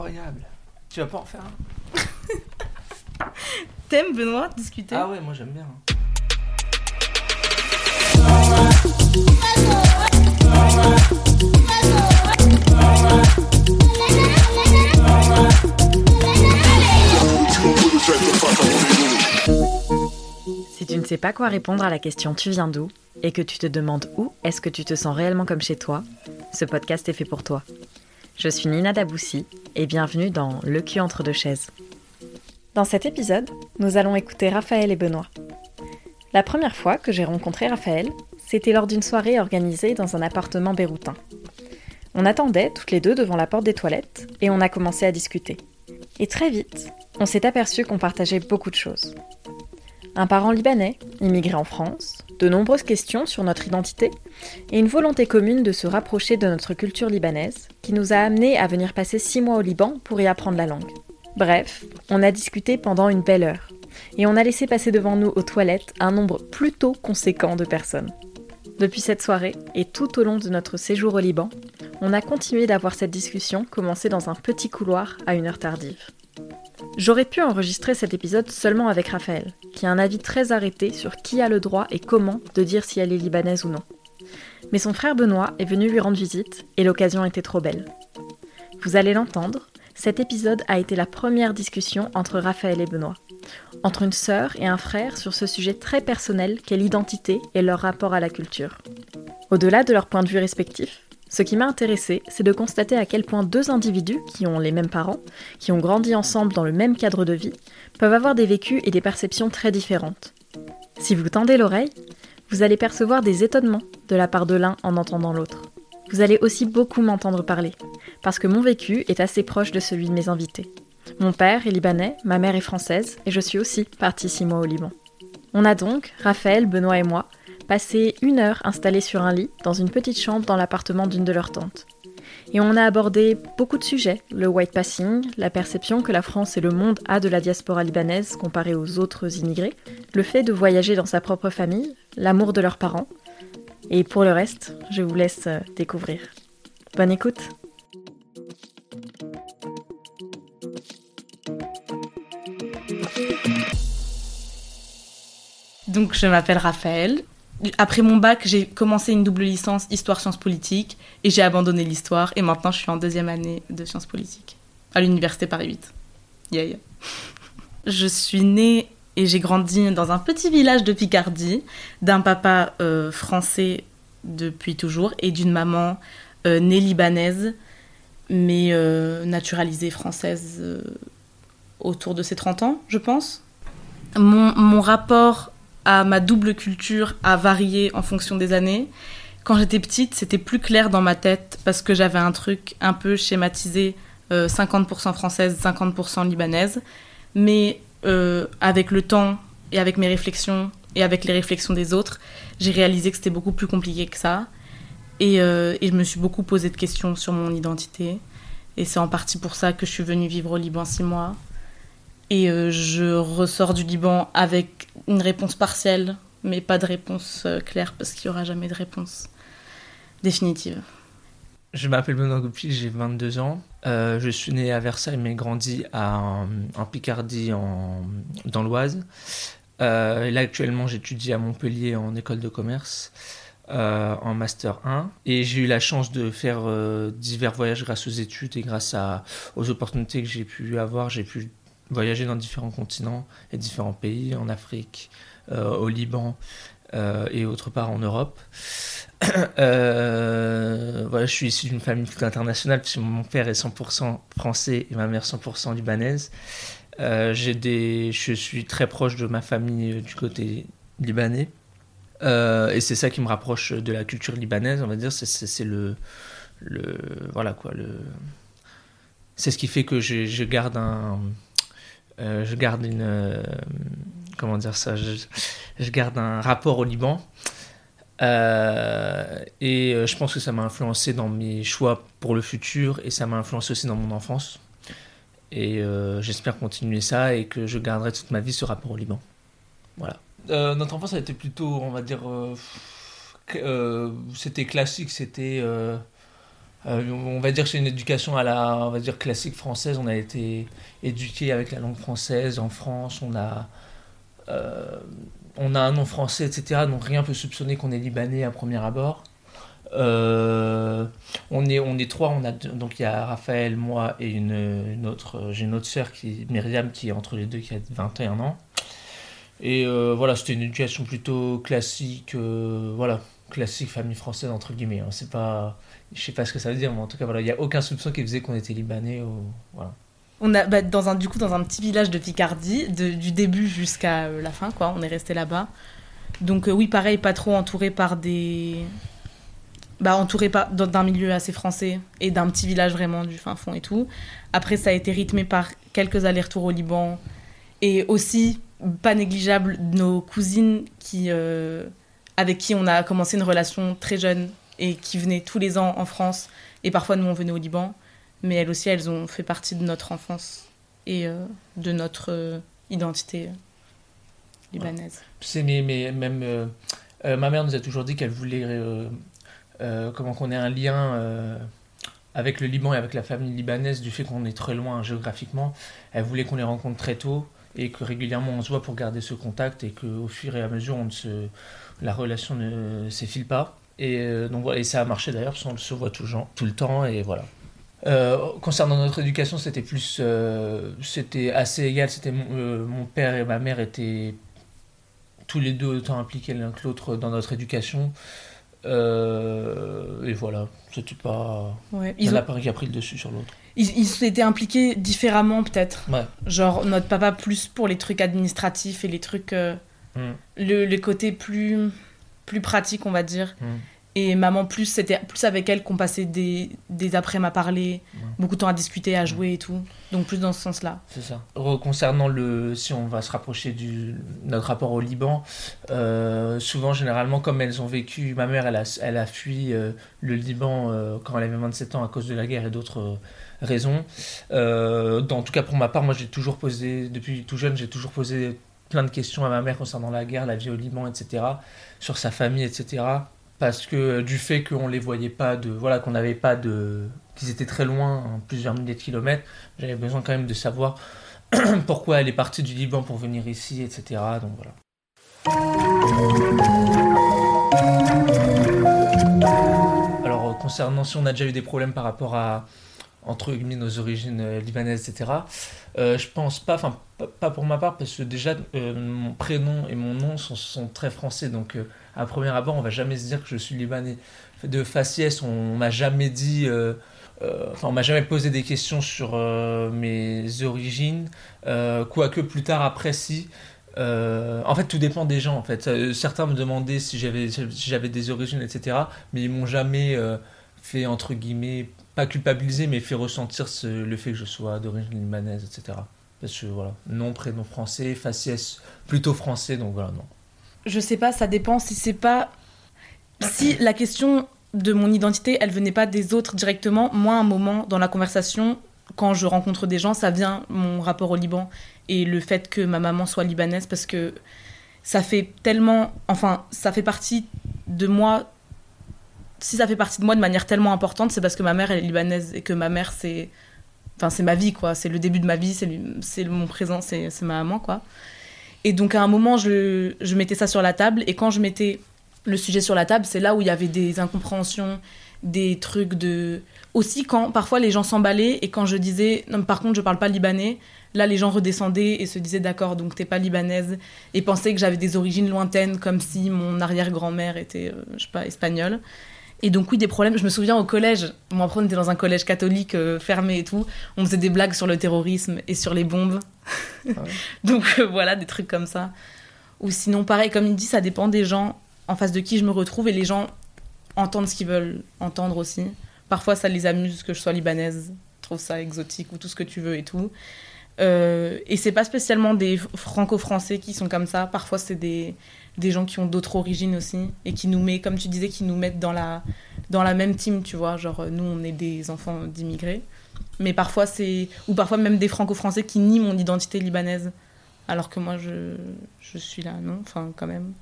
incroyable. Tu vas pas en faire un T'aimes Benoît discuter? Ah ouais, moi j'aime bien. Si tu ne sais pas quoi répondre à la question Tu viens d'où? et que tu te demandes où est-ce que tu te sens réellement comme chez toi, ce podcast est fait pour toi. Je suis Nina Daboussi et bienvenue dans Le cul entre deux chaises. Dans cet épisode, nous allons écouter Raphaël et Benoît. La première fois que j'ai rencontré Raphaël, c'était lors d'une soirée organisée dans un appartement béroutin. On attendait toutes les deux devant la porte des toilettes et on a commencé à discuter. Et très vite, on s'est aperçu qu'on partageait beaucoup de choses. Un parent libanais, immigré en France, de nombreuses questions sur notre identité et une volonté commune de se rapprocher de notre culture libanaise qui nous a amenés à venir passer six mois au Liban pour y apprendre la langue. Bref, on a discuté pendant une belle heure et on a laissé passer devant nous aux toilettes un nombre plutôt conséquent de personnes. Depuis cette soirée et tout au long de notre séjour au Liban, on a continué d'avoir cette discussion commencée dans un petit couloir à une heure tardive. J'aurais pu enregistrer cet épisode seulement avec Raphaël, qui a un avis très arrêté sur qui a le droit et comment de dire si elle est libanaise ou non. Mais son frère Benoît est venu lui rendre visite et l'occasion était trop belle. Vous allez l'entendre, cet épisode a été la première discussion entre Raphaël et Benoît, entre une sœur et un frère sur ce sujet très personnel qu'est l'identité et leur rapport à la culture. Au-delà de leurs points de vue respectifs, ce qui m'a intéressé, c'est de constater à quel point deux individus qui ont les mêmes parents, qui ont grandi ensemble dans le même cadre de vie, peuvent avoir des vécus et des perceptions très différentes. Si vous tendez l'oreille, vous allez percevoir des étonnements de la part de l'un en entendant l'autre. Vous allez aussi beaucoup m'entendre parler, parce que mon vécu est assez proche de celui de mes invités. Mon père est libanais, ma mère est française, et je suis aussi partie six mois au Liban. On a donc, Raphaël, Benoît et moi, passé une heure installés sur un lit dans une petite chambre dans l'appartement d'une de leurs tantes. Et on a abordé beaucoup de sujets, le white passing, la perception que la France et le monde a de la diaspora libanaise comparée aux autres immigrés, le fait de voyager dans sa propre famille, l'amour de leurs parents. Et pour le reste, je vous laisse euh, découvrir. Bonne écoute Donc je m'appelle Raphaël. Après mon bac, j'ai commencé une double licence histoire-sciences politiques et j'ai abandonné l'histoire et maintenant je suis en deuxième année de sciences politiques à l'université Paris 8. Yeah. Je suis née et j'ai grandi dans un petit village de Picardie d'un papa euh, français depuis toujours et d'une maman euh, née libanaise mais euh, naturalisée française autour de ses 30 ans, je pense. Mon, mon rapport à ma double culture a varié en fonction des années. Quand j'étais petite, c'était plus clair dans ma tête parce que j'avais un truc un peu schématisé, euh, 50% française, 50% libanaise. Mais euh, avec le temps et avec mes réflexions et avec les réflexions des autres, j'ai réalisé que c'était beaucoup plus compliqué que ça. Et, euh, et je me suis beaucoup posé de questions sur mon identité. Et c'est en partie pour ça que je suis venue vivre au Liban six mois. Et euh, je ressors du Liban avec une réponse partielle, mais pas de réponse euh, claire parce qu'il n'y aura jamais de réponse définitive. Je m'appelle Benoît Goupil, j'ai 22 ans. Euh, je suis né à Versailles, mais grandi en Picardie, dans l'Oise. Là, actuellement, j'étudie à Montpellier en école de commerce, en Master 1. Et j'ai eu la chance de faire divers voyages grâce aux études et grâce aux opportunités que j'ai pu avoir. J'ai pu voyager dans différents continents et différents pays, en Afrique, euh, au Liban euh, et autre part en Europe. Euh, voilà, je suis issu d'une famille internationale puisque mon père est 100% français et ma mère 100% libanaise. J'ai des, je suis très proche de ma famille du côté libanais. Et c'est ça qui me rapproche de la culture libanaise, on va dire. C'est- le, le. Voilà quoi. C'est ce qui fait que je garde un. Euh, je garde une. euh, comment dire ça je, garde un rapport au Liban. Euh, et je pense que ça m'a influencé dans mes choix pour le futur et ça m'a influencé aussi dans mon enfance. Et j'espère continuer ça et que je garderai toute ma vie ce rapport au Liban. Voilà. Notre enfance a été plutôt, on va dire, c'était classique, c'était euh, on va dire que c'est une éducation à la on va dire classique française. On a été éduqué avec la langue française en France. On a on a un nom français, etc. Donc rien peut soupçonner qu'on est libanais à premier abord. Euh, on, est, on est trois, on a donc il y a Raphaël, moi et une, autre, j'ai une autre sœur qui Myriam qui est entre les deux qui a 21 ans. Et euh, voilà, c'était une éducation plutôt classique, euh, voilà, classique famille française entre guillemets. Hein. C'est pas, je sais pas ce que ça veut dire, mais en tout cas voilà, il y a aucun soupçon qui faisait qu'on était libanais. On a bah, dans un du coup dans un petit village de Picardie, du début jusqu'à la fin quoi. On est resté là-bas. Donc oui, pareil, pas trop entouré par des bah, entouré d'un milieu assez français et d'un petit village vraiment du fin fond et tout. Après, ça a été rythmé par quelques allers-retours au Liban et aussi, pas négligeable, nos cousines qui, euh, avec qui on a commencé une relation très jeune et qui venaient tous les ans en France et parfois nous on venait au Liban. Mais elles aussi, elles ont fait partie de notre enfance et euh, de notre euh, identité libanaise. C'est mais, mais, même ma mère nous a toujours dit qu'elle voulait euh, comment qu'on ait un lien euh, avec le Liban et avec la famille libanaise du fait qu'on est très loin géographiquement. Elle voulait qu'on les rencontre très tôt et que régulièrement on se voit pour garder ce contact et qu'au fur et à mesure la relation ne s'effile pas. Et, euh, donc, voilà, et ça a marché d'ailleurs parce qu'on se voit tout, tout le temps et voilà. concernant notre éducation, c'était plus, c'était assez égal. C'était mon, père et ma mère étaient tous les deux autant impliqués l'un que l'autre dans notre éducation. Euh, et voilà, c'était pas. Ouais, ils ont... qui a pris le dessus sur l'autre. Ils, ils étaient impliqués différemment, peut-être. Genre, notre papa plus pour les trucs administratifs et les trucs. Euh, mm. le, le, côté plus, plus pratique, on va dire. Mm. Et maman, plus c'était plus avec elle qu'on passait des, des après-midi à parler, beaucoup de temps à discuter, à jouer et tout. Donc plus dans ce sens-là. C'est ça. Concernant le, si on va se rapprocher du notre rapport au Liban, euh, souvent généralement comme elles ont vécu, ma mère elle a, elle a fui euh, le Liban euh, quand elle avait 27 ans à cause de la guerre et d'autres raisons. en tout cas pour ma part, moi j'ai toujours posé, depuis tout jeune, j'ai toujours posé plein de questions à ma mère concernant la guerre, la vie au Liban, etc. Sur sa famille, etc parce que euh, du fait qu'on les voyait pas de voilà qu'on n'avait pas de qu'ils étaient très loin plusieurs milliers de kilomètres j'avais besoin quand même de savoir pourquoi elle est partie du Liban pour venir ici etc donc voilà alors euh, concernant si on a déjà eu des problèmes par rapport à entre guillemets nos origines euh, libanaises etc je pense pas enfin pas pour ma part parce que déjà mon prénom et mon nom sont, très français donc à premier abord, on va jamais se dire que je suis libanais. De faciès, on m'a jamais dit, euh, euh, enfin, on m'a jamais posé des questions sur euh, mes origines, quoique plus tard, après, si. en fait, tout dépend des gens. En fait, certains me demandaient si j'avais si des origines, etc. Mais ils m'ont jamais fait entre guillemets pas culpabiliser, mais fait ressentir le fait que je sois d'origine libanaise, etc. Parce que voilà, nom, prénom français, faciès plutôt français, donc voilà, non je sais pas, ça dépend si c'est pas. Si la question de mon identité, elle venait pas des autres directement, moi, un moment dans la conversation, quand je rencontre des gens, ça vient mon rapport au Liban et le fait que ma maman soit libanaise parce que ça fait tellement. Enfin, ça fait partie de moi. Si ça fait partie de moi de manière tellement importante, c'est parce que ma mère, elle est libanaise et que ma mère, c'est. Enfin, c'est ma vie, quoi. C'est le début de ma vie, c'est mon présent, c'est ma maman, quoi. Et donc à un moment, je, je, mettais ça sur la table. Et quand je mettais le sujet sur la table, c'est là où il y avait des incompréhensions, des trucs de... Aussi quand parfois les gens s'emballaient et quand je disais, non, par contre, je parle pas libanais, là les gens redescendaient et se disaient, d'accord, donc t'es pas libanaise, et pensaient que j'avais des origines lointaines, comme si mon arrière-grand-mère était, euh, je sais pas, espagnole. Et donc oui, des problèmes. Je me souviens au collège, moi après on était dans un collège catholique euh, fermé et tout, on faisait des blagues sur le terrorisme et sur les bombes. Ah donc euh, voilà, des trucs comme ça. Ou sinon, pareil, comme il dit, ça dépend des gens en face de qui je me retrouve et les gens entendent ce qu'ils veulent entendre aussi. Parfois ça les amuse que je sois libanaise, trouve ça exotique ou tout ce que tu veux et tout. Euh, et c'est pas spécialement des franco-français qui sont comme ça, parfois c'est des des gens qui ont d'autres origines aussi et qui nous met comme tu disais qui nous mettent dans la dans la même team tu vois. Genre nous on est des enfants d'immigrés. Mais parfois c'est ou parfois même des franco-français qui nient mon identité libanaise. Alors que moi je, je suis là non? Enfin quand même.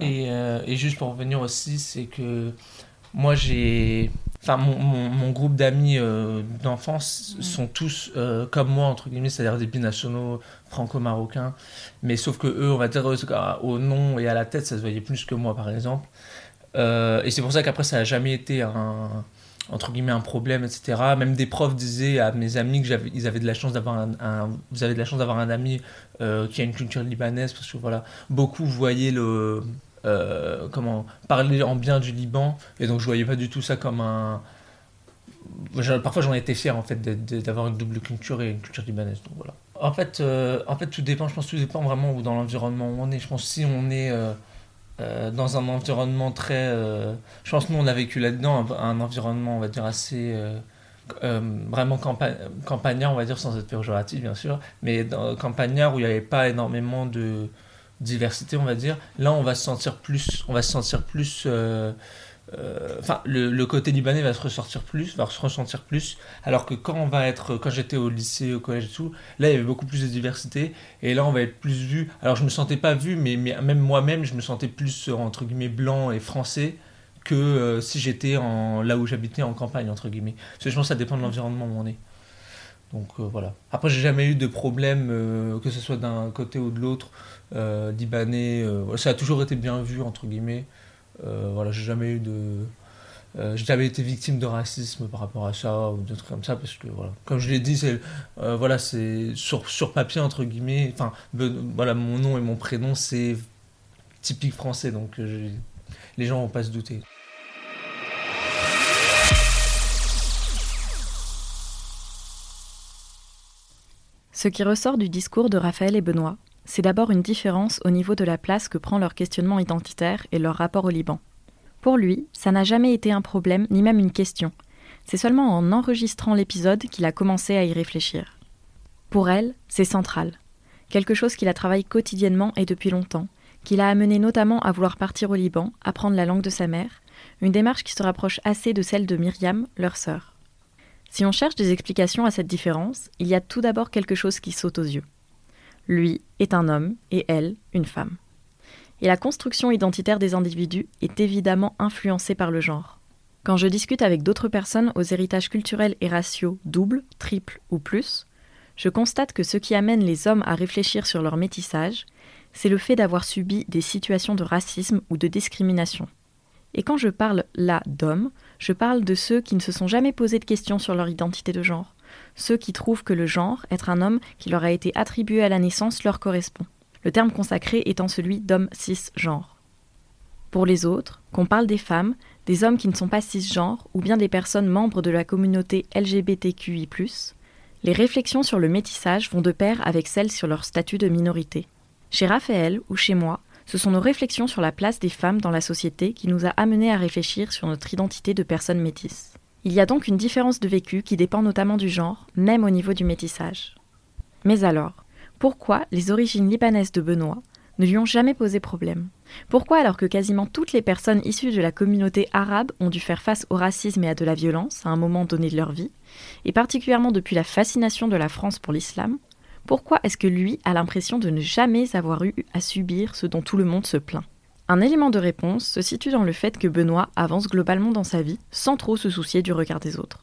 Et, euh, et, juste pour revenir aussi c'est que moi j'ai enfin mon, mon, groupe d'amis euh, d'enfance sont tous euh, comme moi entre guillemets c'est-à-dire des binationaux franco-marocains. Mais sauf que eux on va dire au nom et à la tête ça se voyait plus que moi par exemple. Euh, et c'est pour ça qu'après ça a jamais été un entre guillemets un problème etc même des profs disaient à mes amis que j'avais ils avaient de la chance d'avoir un, vous avez de la chance d'avoir un ami qui a une culture libanaise parce que voilà beaucoup voyaient le euh, comment parler en bien du Liban. Et donc je voyais pas du tout ça comme un parfois j'en étais fier en fait d'avoir une double culture et une culture libanaise. Donc voilà. En fait euh, en fait tout dépend. Je pense tout dépend vraiment où dans l'environnement où on est. Je pense si on est euh, dans un environnement très je pense nous on a vécu là-dedans un, environnement on va dire assez vraiment campagnard on va dire sans être péjoratif bien sûr mais dans, campagnard où il n'y avait pas énormément de diversité, on va dire. Là, on va se sentir plus, on va se sentir plus. Euh, euh, enfin, le, côté libanais va se ressortir plus, va se ressentir plus. Alors que quand on va être, quand j'étais au lycée, au collège et tout, là, il y avait beaucoup plus de diversité. Et là, on va être plus vu. Alors, je me sentais pas vu, mais, même moi-même, je me sentais plus entre guillemets blanc et français que euh, si j'étais là où j'habitais en campagne entre guillemets. Parce que je pense que ça dépend de l'environnement où on est. Donc voilà. Après, j'ai jamais eu de problème, que ce soit d'un côté ou de l'autre. Euh, libanais. Euh, ça a toujours été bien vu, entre guillemets. Euh, voilà, j'ai jamais eu de. j'ai jamais été victime de racisme par rapport à ça ou trucs comme ça parce que voilà comme je l'ai dit c'est voilà sur, sur papier entre guillemets enfin voilà mon nom et mon prénom c'est typique français donc les gens vont pas se douter Ce qui ressort du discours de Raphaël et Benoît, c'est d'abord une différence au niveau de la place que prend leur questionnement identitaire et leur rapport au Liban. Pour lui, ça n'a jamais été un problème ni même une question. C'est seulement en enregistrant l'épisode qu'il a commencé à y réfléchir. Pour elle, c'est central. Quelque chose qu'il a travaillé quotidiennement et depuis longtemps, qu'il a amené notamment à vouloir partir au Liban, apprendre la langue de sa mère, une démarche qui se rapproche assez de celle de Myriam, leur sœur. Si on cherche des explications à cette différence, il y a tout d'abord quelque chose qui saute aux yeux. Lui est un homme et elle une femme. Et la construction identitaire des individus est évidemment influencée par le genre. Quand je discute avec d'autres personnes aux héritages culturels et raciaux doubles, triples ou plus, je constate que ce qui amène les hommes à réfléchir sur leur métissage, c'est le fait d'avoir subi des situations de racisme ou de discrimination. Et quand je parle là d'hommes, je parle de ceux qui ne se sont jamais posé de questions sur leur identité de genre, ceux qui trouvent que le genre, être un homme qui leur a été attribué à la naissance, leur correspond, le terme consacré étant celui d'homme cisgenre. Pour les autres, qu'on parle des femmes, des hommes qui ne sont pas cisgenres ou bien des personnes membres de la communauté LGBTQI, les réflexions sur le métissage vont de pair avec celles sur leur statut de minorité. Chez Raphaël ou chez moi, ce sont nos réflexions sur la place des femmes dans la société qui nous a amenés à réfléchir sur notre identité de personnes métisses. Il y a donc une différence de vécu qui dépend notamment du genre, même au niveau du métissage. Mais alors, pourquoi les origines libanaises de Benoît ne lui ont jamais posé problème? Pourquoi alors que quasiment toutes les personnes issues de la communauté arabe ont dû faire face au racisme et à de la violence à un moment donné de leur vie, et particulièrement depuis la fascination de la France pour l'islam, pourquoi est-ce que lui a l'impression de ne jamais avoir eu à subir ce dont tout le monde se plaint? Un élément de réponse se situe dans le fait que Benoît avance globalement dans sa vie sans trop se soucier du regard des autres.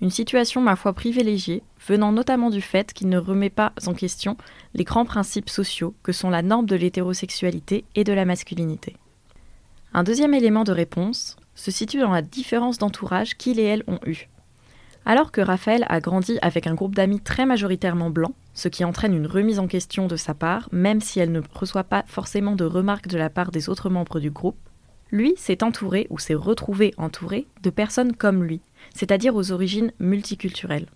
Une situation, ma foi, privilégiée, venant notamment du fait qu'il ne remet pas en question les grands principes sociaux que sont la norme de l'hétérosexualité et de la masculinité. Un deuxième élément de réponse se situe dans la différence d'entourage qu'il et elle ont eue. Alors que Raphaël a grandi avec un groupe d'amis très majoritairement blancs, ce qui entraîne une remise en question de sa part, même si elle ne reçoit pas forcément de remarques de la part des autres membres du groupe, lui s'est entouré ou s'est retrouvé entouré de personnes comme lui, c'est-à-dire aux origines multiculturelles.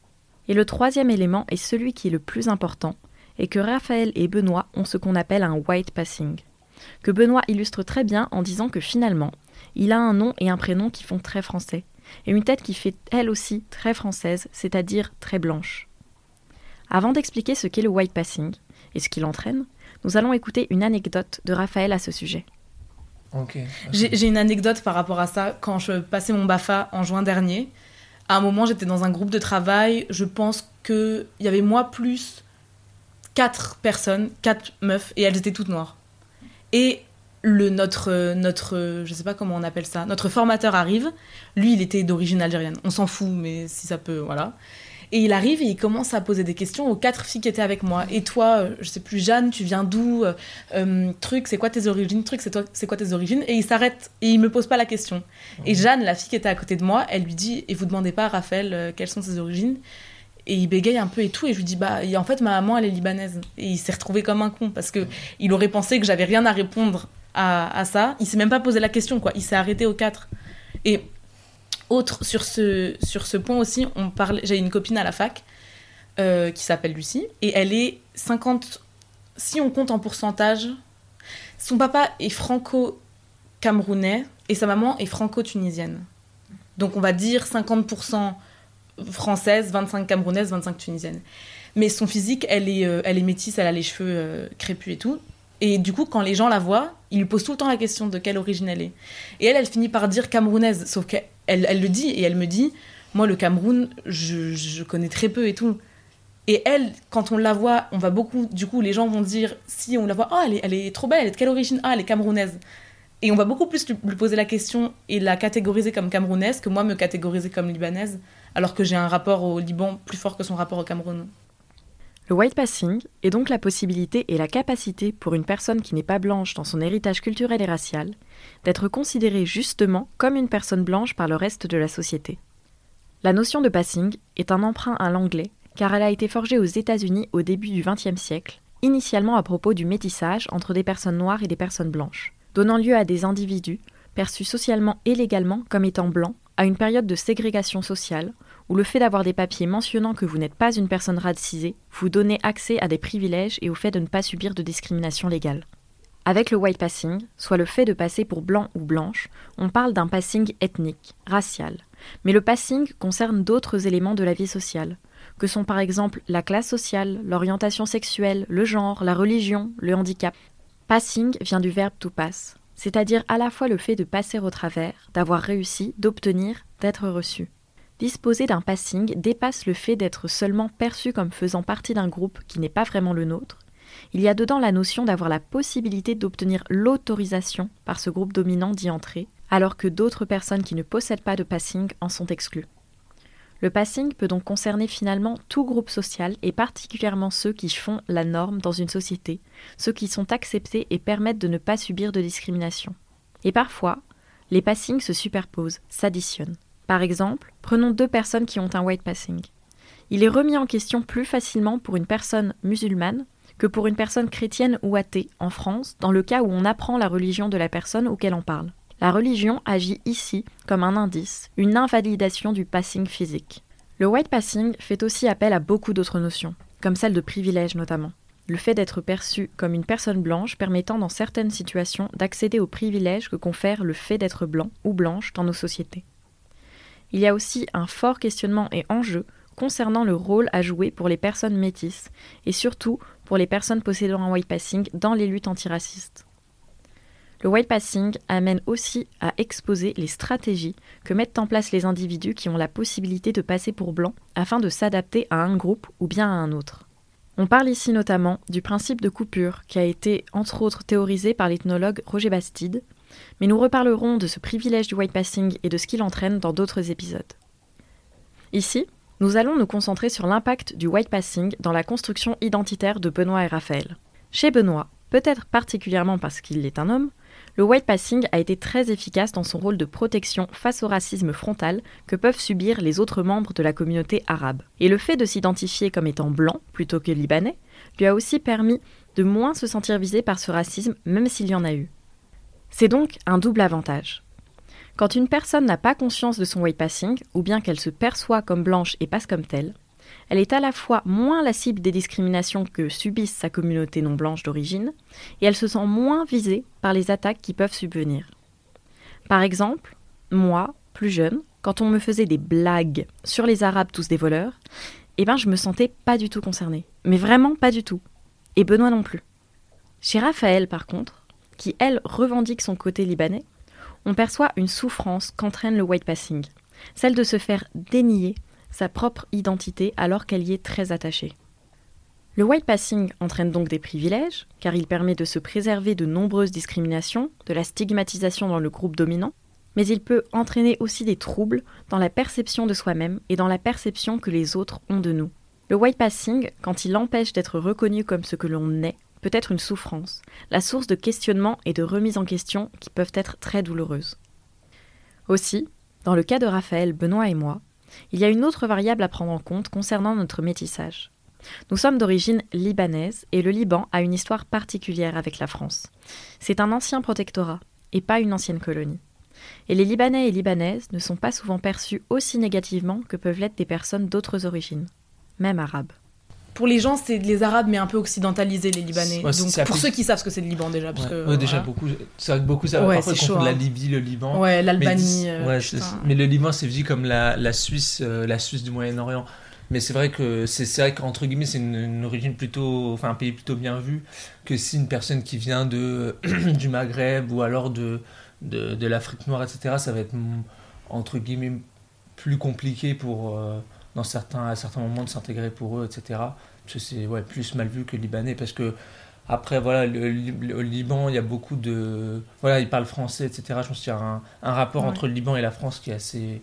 Et le troisième élément est celui qui est le plus important, et que Raphaël et Benoît ont ce qu'on appelle un white passing, que Benoît illustre très bien en disant que finalement, il a un nom et un prénom qui font très français, et une tête qui fait elle aussi très française, c'est-à-dire très blanche. Avant d'expliquer ce qu'est le white passing et ce qu'il entraîne, nous allons écouter une anecdote de Raphaël à ce sujet. J'ai une anecdote par rapport à ça. Quand je passais mon BAFA en juin dernier, à un moment j'étais dans un groupe de travail, je pense qu'il y avait moi plus quatre personnes, quatre meufs, et elles étaient toutes noires. Et le, notre, notre, je sais pas comment on appelle ça, notre formateur arrive. Lui, il était d'origine algérienne. On s'en fout, mais si ça peut, voilà. Et il arrive et il commence à poser des questions aux quatre filles qui étaient avec moi. Et toi, euh, je sais plus, Jeanne, tu viens d'où euh, Truc, c'est quoi tes origines Truc, c'est quoi tes origines? Et il s'arrête et il me pose pas la question. Et Jeanne, la fille qui était à côté de moi, elle lui dit Et vous demandez pas à Raphaël euh, quelles sont ses origines? Et il bégaye un peu et tout et je lui dis bah en fait ma maman elle est libanaise et il s'est retrouvé comme un con parce que il aurait pensé que j'avais rien à répondre à, ça. Il s'est même pas posé la question, quoi. Il s'est arrêté aux quatre. Et autre, sur ce, sur ce point aussi, on parle, j'ai une copine à la fac euh, qui s'appelle Lucie, et elle est 50. Si on compte en pourcentage, son papa est franco-camerounais et sa maman est franco-tunisienne. Donc on va dire 50% française, 25 camerounaise, 25 tunisienne. Mais son physique, elle est, euh, elle est métisse, elle a les cheveux euh, crépus et tout. Et du coup, quand les gens la voient, ils lui posent tout le temps la question de quelle origine elle est. Et elle, elle finit par dire camerounaise, sauf qu'elle elle le dit, et elle me dit, moi, le Cameroun, je, je, connais très peu et tout. Et elle, quand on la voit, on va beaucoup, du coup, les gens vont dire, si on la voit, oh, elle elle est trop belle, elle est de quelle origine? Ah, elle est camerounaise. Et on va beaucoup plus lui poser la question et la catégoriser comme camerounaise que moi me catégoriser comme libanaise, alors que j'ai un rapport au Liban plus fort que son rapport au Cameroun. Le white passing est donc la possibilité et la capacité pour une personne qui n'est pas blanche dans son héritage culturel et racial d'être considérée justement comme une personne blanche par le reste de la société. La notion de passing est un emprunt à l'anglais car elle a été forgée aux États-Unis au début du XXe siècle, initialement à propos du métissage entre des personnes noires et des personnes blanches, donnant lieu à des individus perçus socialement et légalement comme étant blancs à une période de ségrégation sociale où le fait d'avoir des papiers mentionnant que vous n'êtes pas une personne racisée vous donnez accès à des privilèges et au fait de ne pas subir de discrimination légale. Avec le white passing, soit le fait de passer pour blanc ou blanche, on parle d'un passing ethnique, racial. Mais le passing concerne d'autres éléments de la vie sociale, que sont par exemple la classe sociale, l'orientation sexuelle, le genre, la religion, le handicap. Passing vient du verbe to pass, c'est-à-dire à la fois le fait de passer au travers, d'avoir réussi, d'obtenir, d'être reçu. Disposer d'un passing dépasse le fait d'être seulement perçu comme faisant partie d'un groupe qui n'est pas vraiment le nôtre. Il y a dedans la notion d'avoir la possibilité d'obtenir l'autorisation par ce groupe dominant d'y entrer, alors que d'autres personnes qui ne possèdent pas de passing en sont exclues. Le passing peut donc concerner finalement tout groupe social et particulièrement ceux qui font la norme dans une société, ceux qui sont acceptés et permettent de ne pas subir de discrimination. Et parfois, les passings se superposent, s'additionnent. Par exemple, prenons deux personnes qui ont un white passing. Il est remis en question plus facilement pour une personne musulmane que pour une personne chrétienne ou athée en France, dans le cas où on apprend la religion de la personne auquel on parle. La religion agit ici comme un indice, une invalidation du passing physique. Le white passing fait aussi appel à beaucoup d'autres notions, comme celle de privilège notamment. Le fait d'être perçu comme une personne blanche permettant dans certaines situations d'accéder aux privilèges que confère le fait d'être blanc ou blanche dans nos sociétés il y a aussi un fort questionnement et enjeu concernant le rôle à jouer pour les personnes métisses et surtout pour les personnes possédant un white passing dans les luttes antiracistes. Le white passing amène aussi à exposer les stratégies que mettent en place les individus qui ont la possibilité de passer pour blancs afin de s'adapter à un groupe ou bien à un autre. On parle ici notamment du principe de coupure qui a été entre autres théorisé par l'ethnologue Roger Bastide mais nous reparlerons de ce privilège du white passing et de ce qu'il entraîne dans d'autres épisodes. Ici, nous allons nous concentrer sur l'impact du white passing dans la construction identitaire de Benoît et Raphaël. Chez Benoît, peut-être particulièrement parce qu'il est un homme, le white passing a été très efficace dans son rôle de protection face au racisme frontal que peuvent subir les autres membres de la communauté arabe. Et le fait de s'identifier comme étant blanc plutôt que libanais lui a aussi permis de moins se sentir visé par ce racisme même s'il y en a eu. C'est donc un double avantage. Quand une personne n'a pas conscience de son white passing, ou bien qu'elle se perçoit comme blanche et passe comme telle, elle est à la fois moins la cible des discriminations que subissent sa communauté non blanche d'origine, et elle se sent moins visée par les attaques qui peuvent subvenir. Par exemple, moi, plus jeune, quand on me faisait des blagues sur les Arabes tous des voleurs, eh ben je me sentais pas du tout concernée. Mais vraiment pas du tout. Et Benoît non plus. Chez Raphaël, par contre, qui, elle, revendique son côté libanais, on perçoit une souffrance qu'entraîne le white passing, celle de se faire dénier sa propre identité alors qu'elle y est très attachée. Le white passing entraîne donc des privilèges, car il permet de se préserver de nombreuses discriminations, de la stigmatisation dans le groupe dominant, mais il peut entraîner aussi des troubles dans la perception de soi-même et dans la perception que les autres ont de nous. Le white passing, quand il empêche d'être reconnu comme ce que l'on est, peut être une souffrance, la source de questionnements et de remises en question qui peuvent être très douloureuses. Aussi, dans le cas de Raphaël, Benoît et moi, il y a une autre variable à prendre en compte concernant notre métissage. Nous sommes d'origine libanaise et le Liban a une histoire particulière avec la France. C'est un ancien protectorat et pas une ancienne colonie. Et les Libanais et Libanaises ne sont pas souvent perçus aussi négativement que peuvent l'être des personnes d'autres origines, même arabes. Pour les gens, c'est les Arabes, mais un peu occidentalisés, les Libanais. Donc, pour ceux qui savent ce que c'est le Liban déjà. Parce que, déjà, beaucoup. C'est vrai que beaucoup savent. Ouais, Parfois, chaud, la hein. Libye, le Liban. Ouais, l'Albanie. Mais, euh, mais le Liban, c'est vu comme la, la Suisse, euh, la Suisse du Moyen-Orient. Mais c'est vrai que c'est vrai qu'entre guillemets, c'est une, une origine plutôt, enfin un pays plutôt bien vu que si une personne qui vient de du Maghreb ou alors de de, de l'Afrique noire, etc. Ça va être mm, entre guillemets plus compliqué pour euh, dans certains à certains moments de s'intégrer pour eux, etc. Parce que c'est ouais, plus mal vu que Libanais parce que après, voilà, le, Liban, il y a beaucoup de. Voilà, ils parlent français, etc. Je pense qu'il y a un, un rapport Ouais. entre le Liban et la France qui est assez.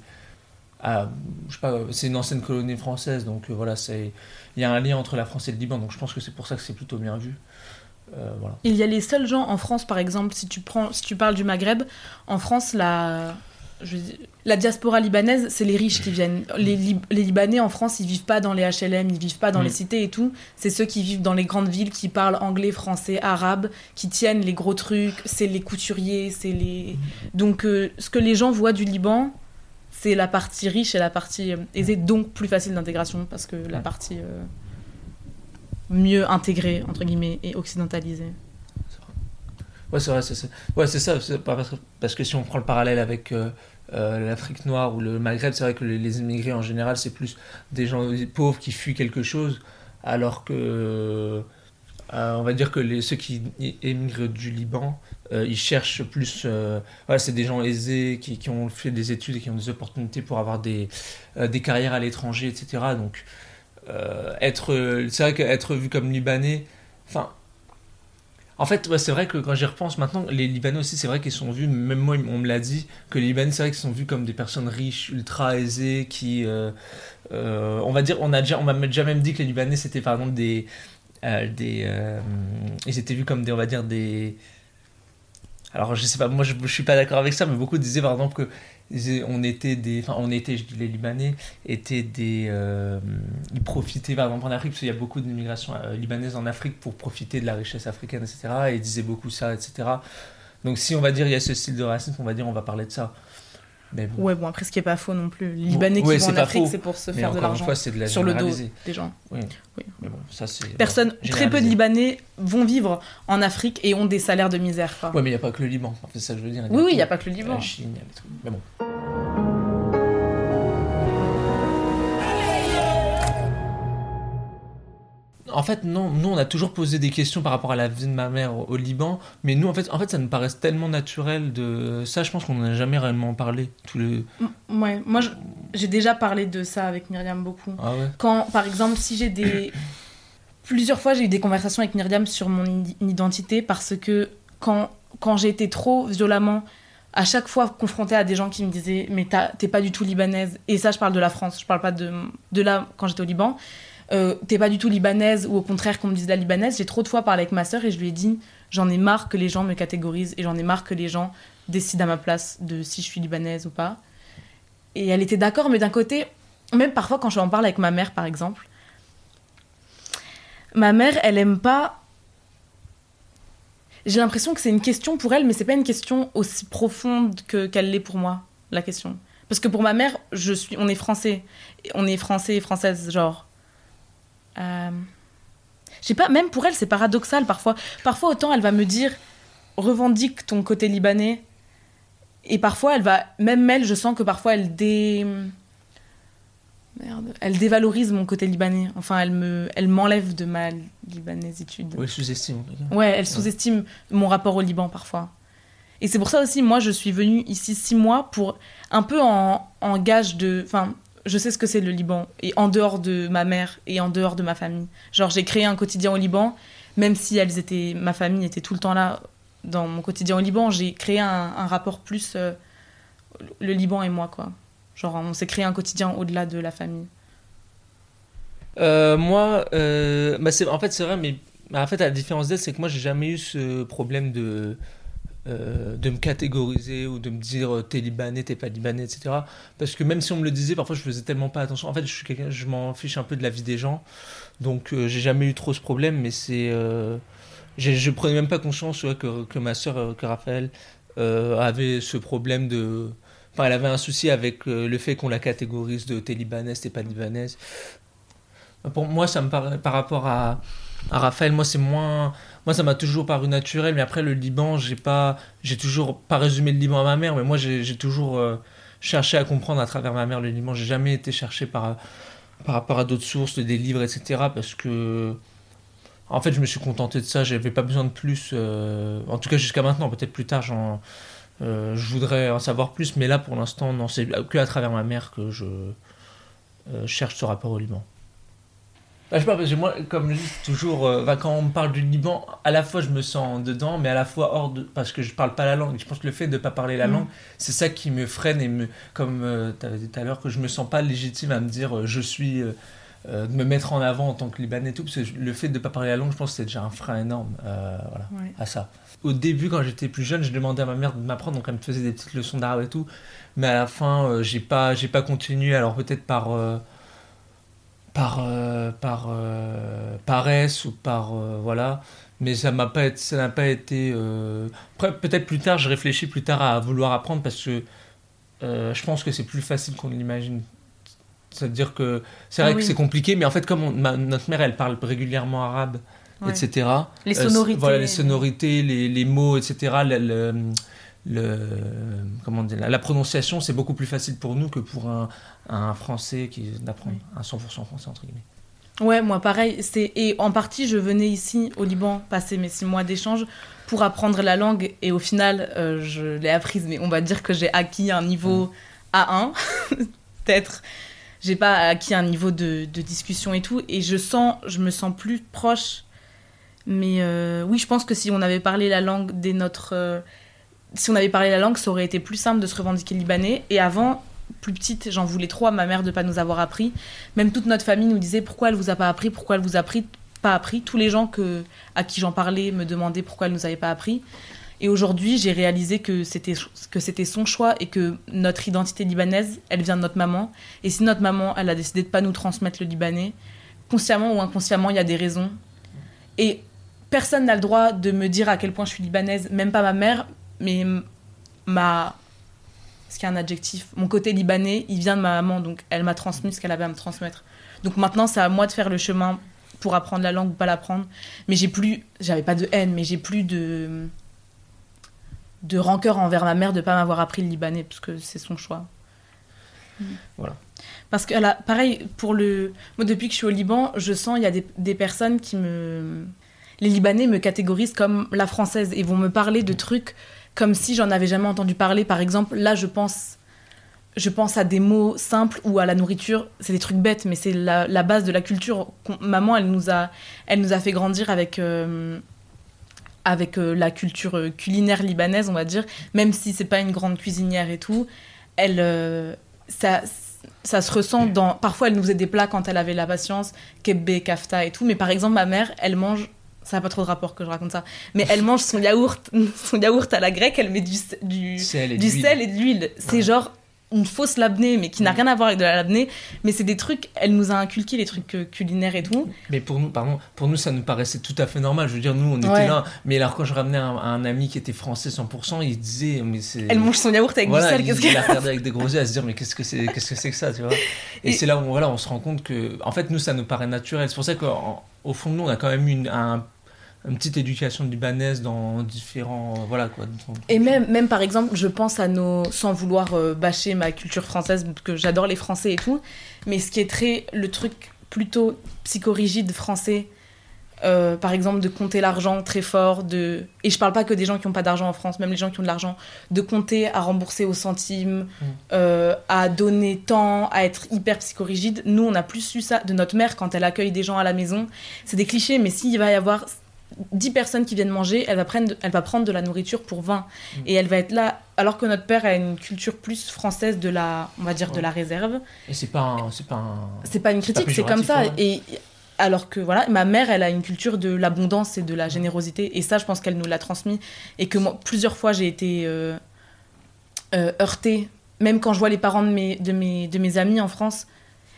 ah, je sais pas, c'est une ancienne colonie française, donc euh, voilà, c'est. Il y a un lien entre la France et le Liban, donc je pense que c'est pour ça que c'est plutôt bien vu. Euh, voilà. Il y a les seuls gens en France, par exemple, si tu, prends, si tu parles du Maghreb, en France, la, je la diaspora libanaise, c'est les riches qui viennent. Les, Lib- les Libanais en France, ils vivent pas dans les HLM, ils vivent pas dans Mm. les cités et tout. C'est ceux qui vivent dans les grandes villes, qui parlent anglais, français, arabe, qui tiennent les gros trucs. C'est les couturiers, c'est les. Donc, euh, ce que les gens voient du Liban, c'est la partie riche et la partie euh, aisée, donc plus facile d'intégration, parce que la partie euh, mieux intégrée, entre guillemets, et occidentalisée. Ouais, c'est vrai, c'est c'est- ouais, c'est ça. Parce que, parce que si on prend le parallèle avec euh, euh, l'Afrique noire ou le Maghreb, c'est vrai que les, immigrés en général, c'est plus des gens pauvres qui fuient quelque chose, alors que euh, on va dire que ceux qui émigrent du Liban, euh, ils cherchent plus. voilà, c'est des gens aisés qui, ont fait des études et qui ont des opportunités pour avoir des, des carrières à l'étranger, etc. Donc, être, c'est vrai qu'être vu comme Libanais, enfin. En fait, c'est vrai que quand j'y repense maintenant, les Libanais aussi, c'est vrai qu'ils sont vus, même moi, on me l'a dit, que les Libanais, c'est vrai qu'ils sont vus comme des personnes riches, ultra aisées, qui, euh, euh, on va dire, on a déjà, m'a déjà même dit que les Libanais, c'était par exemple des, euh, des, ils étaient vus comme des, on va dire des, alors je sais pas, moi je, je suis pas d'accord avec ça, mais beaucoup disaient par exemple que on était des, enfin on était, je dis les Libanais étaient des, euh, ils profitaient par exemple en Afrique parce qu'il y a beaucoup d'immigration euh, libanaise en Afrique pour profiter de la richesse africaine, etc. Et ils disaient beaucoup ça, etc. Donc si on va dire il y a ce style de racisme, on va dire on va parler de ça. Mais bon, Ouais, bon, après, ce qui est pas faux non plus. Les Libanais ouais, qui vont en Afrique, c'est pour se mais faire de l'argent la sur le dos des gens. Oui. Oui. Mais bon, ça c'est. Personne, très peu de. Libanais vont vivre en Afrique et ont des salaires de misère. quoi. Ouais, mais il n'y a pas que le Liban. Enfin, c'est ça que je veux dire. oui, oui, il n'y a pas que le Liban. La Chine, il y a les trucs. Mais bon. En fait, non, nous on a toujours posé des questions par rapport à la vie de ma mère au, au Liban, mais nous en fait, en fait, ça nous paraît tellement naturel de ça. Je pense qu'on n'en a jamais réellement parlé. Tous les. M- Ouais, moi, j'ai déjà parlé de ça avec Myriam beaucoup. Ah ouais. Quand, par exemple, si j'ai des... Plusieurs fois, j'ai eu des conversations avec Myriam sur mon i- identité parce que quand, quand j'ai été trop violemment, à chaque fois confrontée à des gens qui me disaient « mais t'es pas du tout libanaise », et ça, je parle de la France, je parle pas de, de là, quand j'étais au Liban, euh, t'es pas du tout libanaise, ou au contraire qu'on me dise la libanaise, j'ai trop de fois parlé avec ma sœur et je lui ai dit « j'en ai marre que les gens me catégorisent et j'en ai marre que les gens décident à ma place de si je suis libanaise ou pas ». Et elle était d'accord, mais d'un côté, même parfois quand je en parle avec ma mère, par exemple, ma mère, elle aime pas. J'ai l'impression que c'est une question pour elle, mais c'est pas une question aussi profonde que qu'elle l'est pour moi, la question. Parce que pour ma mère, je suis, on est français, on est français et française, genre. Euh... Je sais pas, même pour elle, c'est paradoxal parfois. Parfois, autant elle va me dire, revendique ton côté libanais, et parfois, elle va, même elle, je sens que parfois elle dé. Merde. Elle dévalorise mon côté libanais. Enfin, elle me, elle m'enlève de ma libanaisitude. Oui, sous-estime. Ouais, elle sous-estime mon rapport au Liban parfois. Et c'est pour ça aussi, moi, je suis venue ici six mois pour un peu en, en gage de. Enfin, je sais ce que c'est le Liban, et en dehors de ma mère et en dehors de ma famille. Genre, j'ai créé un quotidien au Liban, même si elles étaient, ma famille était tout le temps là dans mon quotidien au Liban, j'ai créé un, rapport plus euh, le Liban et moi, quoi. Genre, on s'est créé un quotidien au-delà de la famille. Euh, moi, euh, bah en fait, c'est vrai, mais en fait, la différence d'elle, c'est que moi, j'ai jamais eu ce problème de euh, de me catégoriser ou de me dire euh, t'es libanais, t'es pas libanais, etc. Parce que même si on me le disait, parfois je faisais tellement pas attention. En fait, je suis quelqu'un, je m'en fiche un peu de la vie des gens, donc euh, j'ai jamais eu trop ce problème. Mais c'est, je prenais même pas conscience que, que, ma soeur, que Raphaël, avait ce problème de, enfin, elle avait un souci avec le fait qu'on la catégorise de t'es libanaise, t'es pas libanaise. Pour moi, ça me paraît par rapport à, Raphaël, moi c'est moins moi ça m'a toujours paru naturel mais après le Liban j'ai pas j'ai toujours pas résumé le Liban à ma mère mais moi j'ai toujours euh, cherché à comprendre à travers ma mère le Liban. J'ai jamais été cherché par par rapport à d'autres sources des livres etc parce que en fait je me suis contenté de ça j'avais pas besoin de plus euh, en tout cas jusqu'à maintenant peut-être plus tard euh, je voudrais en savoir plus mais là pour l'instant non c'est que à travers ma mère que je cherche ce rapport au Liban bah, je sais pas, parce que moi, comme je dis toujours, euh, bah, quand on me parle du Liban, à la fois je me sens dedans, mais à la fois hors de. parce que je parle pas la langue. Je pense que le fait de ne pas parler la mm. langue, c'est ça qui me freine et me. Comme euh, tu avais dit tout à l'heure, que je me sens pas légitime à me dire euh, je suis. de me mettre en avant en tant que Libanais et tout, parce que le fait de ne pas parler la langue, je pense que c'est déjà un frein énorme voilà, à ça. Au début, quand j'étais plus jeune, je demandais à ma mère de m'apprendre, donc elle me faisait des petites leçons d'arabe et tout, mais à la fin, j'ai pas, pas continué, alors peut-être par par, euh, par euh, paresse ou par euh, voilà. Mais ça m'a pas ça n'a pas été peut-être plus tard je réfléchis plus tard à vouloir apprendre parce que je pense que c'est plus facile qu'on l'imagine. C'est à dire que c'est vrai ah que c'est compliqué mais en fait comme notre mère elle parle régulièrement arabe etc les sonorités voilà les sonorités les, les mots etc le, comment la prononciation, c'est beaucoup plus facile pour nous que pour un, un Français qui d'apprendre un 100% français, entre guillemets. Ouais, moi pareil. C'est et en partie, je venais ici au Liban passer mes six mois d'échange pour apprendre la langue et au final, euh, je l'ai apprise. Mais on va dire que j'ai acquis un niveau A1, peut-être. J'ai pas acquis un niveau de, de, discussion et tout. Et je sens, je me sens plus proche. Mais euh, oui, je pense que si on avait parlé la langue des notre euh, si on avait parlé la langue, ça aurait été plus simple de se revendiquer libanais. Et avant, plus petite, j'en voulais trop à ma mère de ne pas nous avoir appris. Même toute notre famille nous disait pourquoi elle vous a pas appris, pourquoi elle vous a pas appris. Tous les gens que, à qui j'en parlais me demandaient pourquoi elle nous avait pas appris. Et aujourd'hui, j'ai réalisé que c'était son choix et que notre identité libanaise, elle vient de notre maman. Et si notre maman, elle a décidé de pas nous transmettre le libanais, consciemment ou inconsciemment, il y a des raisons. Et personne n'a le droit de me dire à quel point je suis libanaise, même pas ma mère, mais ma ce qui est un adjectif mon côté libanais il vient de ma maman donc elle m'a transmis ce qu'elle avait à me transmettre. Donc maintenant c'est à moi de faire le chemin pour apprendre la langue ou pas l'apprendre mais j'ai plus j'avais pas de haine mais j'ai plus de de rancœur envers ma mère de pas m'avoir appris le libanais parce que c'est son choix. Voilà. Parce que là, pareil pour le moi depuis que je suis au Liban je sens il y a des, des personnes qui me les Libanais me catégorisent comme la française et vont me parler de trucs comme si j'en avais jamais entendu parler. Par exemple, là, je pense, je pense à des mots simples ou à la nourriture. C'est des trucs bêtes, mais c'est la, base de la culture. Maman, elle nous a, elle nous a fait grandir avec. Euh, avec euh, la culture euh, culinaire libanaise, on va dire, même si c'est pas une grande cuisinière et tout, elle, ça, ça se ressent dans. Parfois, elle nous faisait des plats quand elle avait la patience, kebbe, kafta et tout, mais par exemple, ma mère, elle mange ça n'a pas trop de rapport que je raconte ça. Mais elle mange son yaourt, son yaourt à la grecque, elle met du, du, sel, et du sel et de l'huile. C'est genre une fausse labnée, mais qui n'a rien à voir avec de la labnée. Mais c'est des trucs, elle nous a inculqué les trucs euh, culinaires et tout. Mais pour nous, pardon, pour nous, ça nous paraissait tout à fait normal. Je veux dire, nous, on était là. Mais alors, quand je ramenais un, un, ami qui était français 100%, il disait, mais c'est. Elle mange son yaourt avec du sel, qu'est-ce Il a regardé avec des gros yeux à se dire, mais qu'est-ce que c'est qu'est-ce que, c'est que ça, tu vois? Et, c'est là où voilà, on se rend compte que, en fait, nous, ça nous paraît naturel. C'est pour ça qu'au fond de nous, on a quand même une, un une petite éducation libanaise dans différents euh, voilà quoi et même même par exemple je pense à nos sans vouloir euh, bâcher ma culture française que j'adore les français et tout mais ce qui est très le truc plutôt psychorigide français euh, par exemple, de compter l'argent très fort, de... et je parle pas que des gens qui n'ont pas d'argent en France, même les gens qui ont de l'argent, de compter à rembourser au centime, Mm. euh, à donner tant, à être hyper psychorigide. Nous, on a plus eu ça de notre mère quand elle accueille des gens à la maison. C'est des clichés, mais s'il va y avoir 10 personnes qui viennent manger, elle va prendre, elle va prendre de la nourriture pour 20. Mm. Et elle va être là, alors que notre père a une culture plus française de la, on va dire, de la réserve. Et c'est pas un. C'est pas un... C'est pas une critique, c'est comme ça. Et alors que voilà, ma mère, elle a une culture de l'abondance et de la générosité. Et ça, je pense qu'elle nous l'a transmis. Et que moi, plusieurs fois, j'ai été euh, euh, heurtée. Même quand je vois les parents de mes, de, mes, de mes amis en France,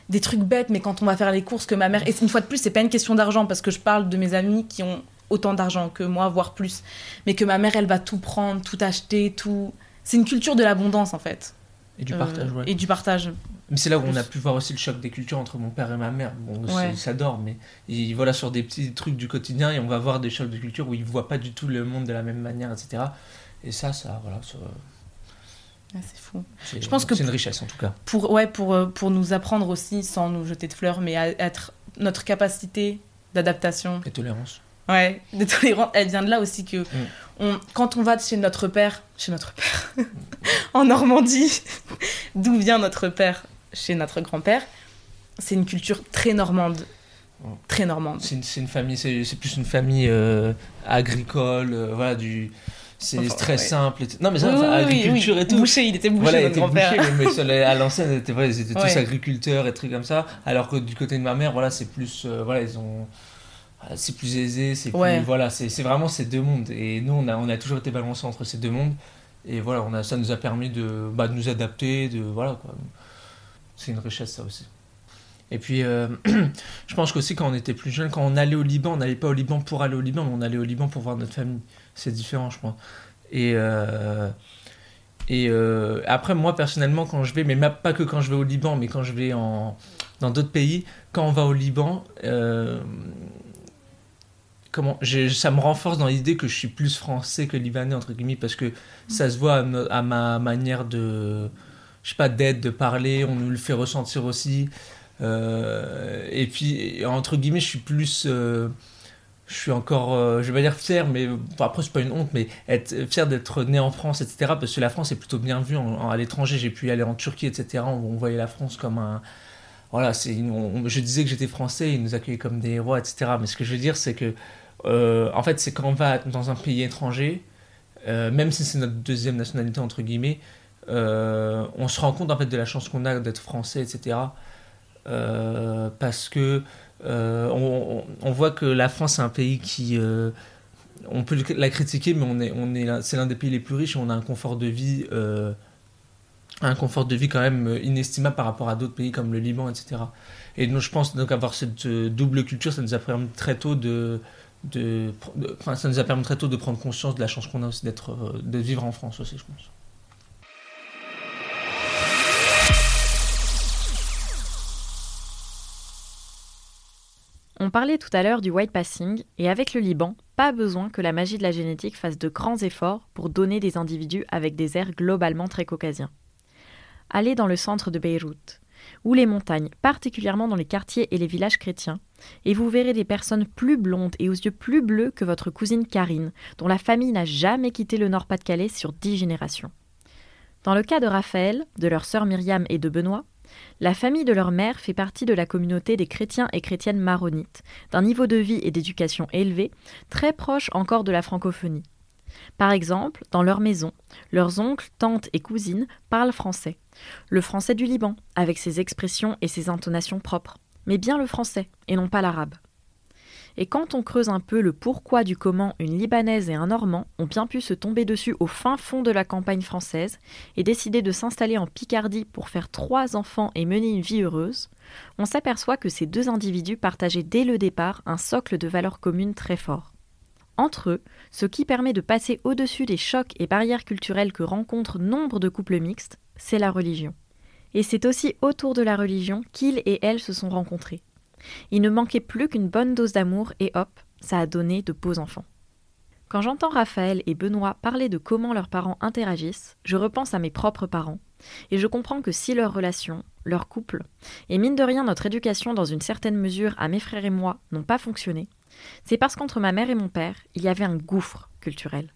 des trucs bêtes, mais quand on va faire les courses, que ma mère. Et une fois de plus, c'est pas une question d'argent, parce que je parle de mes amis qui ont autant d'argent que moi, voire plus. Mais que ma mère, elle va tout prendre, tout acheter, tout. C'est une culture de l'abondance, en fait. Et du Euh, partage, ouais. Et du partage. Mais c'est là où on a pu voir aussi le choc des cultures entre mon père et ma mère. Bon, Ouais. ils s'adorent, mais ils, voilà, sur des petits trucs du quotidien, et on va voir des chocs de culture où ils voient pas du tout le monde de la même manière, etc. Et ça, ça, voilà, ça, Ouais, c'est fou. c'est Je pense que c'est une richesse en tout cas. pour, ouais, pour, euh, pour nous apprendre aussi, sans nous jeter de fleurs, mais à être notre capacité d'adaptation, Et tolérance. Ouais, de tolérance, elle vient de là aussi que Mm. on, quand on va chez notre père, chez notre père, en Normandie, d'où vient notre père, chez notre grand-père, c'est une culture très normande, Mm. très normande. C'est une, une famille, c'est plus une famille euh, agricole, euh, voilà, du. C'est Enfin, très ouais. simple. Non, mais ça, Oui, enfin, oui, oui, agriculture oui. et tout. Boucher, il était boucher, Voilà, il notre était grand-père. bouché, mais, à l'ancienne, ils étaient, voilà, ils étaient tous agriculteurs et trucs comme ça. Alors que du côté de ma mère, voilà, c'est plus, euh, voilà, ils ont, c'est plus aisé, c'est plus, voilà, c'est vraiment ces deux mondes. Et nous, on a, on a toujours été balancés entre ces deux mondes. Et voilà, on a, ça nous a permis de, bah, de nous adapter, de, voilà, quoi. C'est une richesse, ça aussi. Et puis, euh, je pense qu'aussi, quand on était plus jeune, quand on allait au Liban, on n'allait pas au Liban pour aller au Liban, mais on allait au Liban pour voir notre famille. C'est différent, je pense. Et, euh, et euh, après, moi, personnellement, quand je vais, mais ma- pas que quand je vais au Liban, mais quand je vais en, dans d'autres pays, quand on va au Liban, euh, comment, ça me renforce dans l'idée que je suis plus français que libanais, entre guillemets, parce que ça se voit à, me- à ma manière de, je sais pas, d'être, de parler, on nous le fait ressentir aussi. Euh, et puis, entre guillemets, je suis plus. euh, je suis encore, euh, je vais pas dire fier, mais enfin, après, c'est pas une honte, mais être fier d'être né en France, etc. Parce que la France est plutôt bien vue en- en- à l'étranger. J'ai pu aller en Turquie, etc. On, on voyait la France comme un. Voilà, c'est je disais que j'étais français, ils nous accueillaient comme des héros, etc. Mais ce que je veux dire, c'est que. Euh, en fait, c'est quand on va dans un pays étranger, euh, même si c'est notre deuxième nationalité, entre guillemets, euh, on se rend compte en fait de la chance qu'on a d'être français, etc. Parce que on, voit que la France est un pays qui on peut la critiquer mais on est on est c'est l'un des pays les plus riches et on a un confort de vie un confort de vie quand même inestimable par rapport à d'autres pays comme le Liban etc et donc je pense donc avoir cette double culture ça nous a permis très tôt de ça nous a permis très tôt de prendre conscience de la chance qu'on a aussi d'être euh, de vivre en France aussi je pense On parlait tout à l'heure du white passing, et avec le Liban, pas besoin que la magie de la génétique fasse de grands efforts pour donner des individus avec des airs globalement très caucasiens. Allez dans le centre de Beyrouth, ou les montagnes, particulièrement dans les quartiers et les villages chrétiens, et vous verrez des personnes plus blondes et aux yeux plus bleus que votre cousine Karine, dont la famille n'a jamais quitté le Nord-Pas-de-Calais sur dix générations. Dans le cas de Raphaël, de leur sœur Myriam et de Benoît, la famille de leur mère fait partie de la communauté des chrétiens et chrétiennes maronites, d'un niveau de vie et d'éducation élevé, très proche encore de la francophonie. Par exemple, dans leur maison, leurs oncles, tantes et cousines parlent français. Le français du Liban, avec ses expressions et ses intonations propres, mais bien le français, et non pas l'arabe. Et quand on creuse un peu le pourquoi du comment une Libanaise et un Normand ont bien pu se tomber dessus au fin fond de la campagne française et décider de s'installer en Picardie pour faire trois enfants et mener une vie heureuse, on s'aperçoit que ces deux individus partageaient dès le départ un socle de valeurs communes très fort. Entre eux, ce qui permet de passer au-dessus des chocs et barrières culturelles que rencontrent nombre de couples mixtes, c'est la religion. Et c'est aussi autour de la religion qu'ils et elles se sont rencontrés. Il ne manquait plus qu'une bonne dose d'amour et hop, ça a donné de beaux enfants. Quand j'entends Raphaël et Benoît parler de comment leurs parents interagissent, je repense à mes propres parents, et je comprends que si leur relation, leur couple, et mine de rien notre éducation dans une certaine mesure à mes frères et moi n'ont pas fonctionné, c'est parce qu'entre ma mère et mon père, il y avait un gouffre culturel.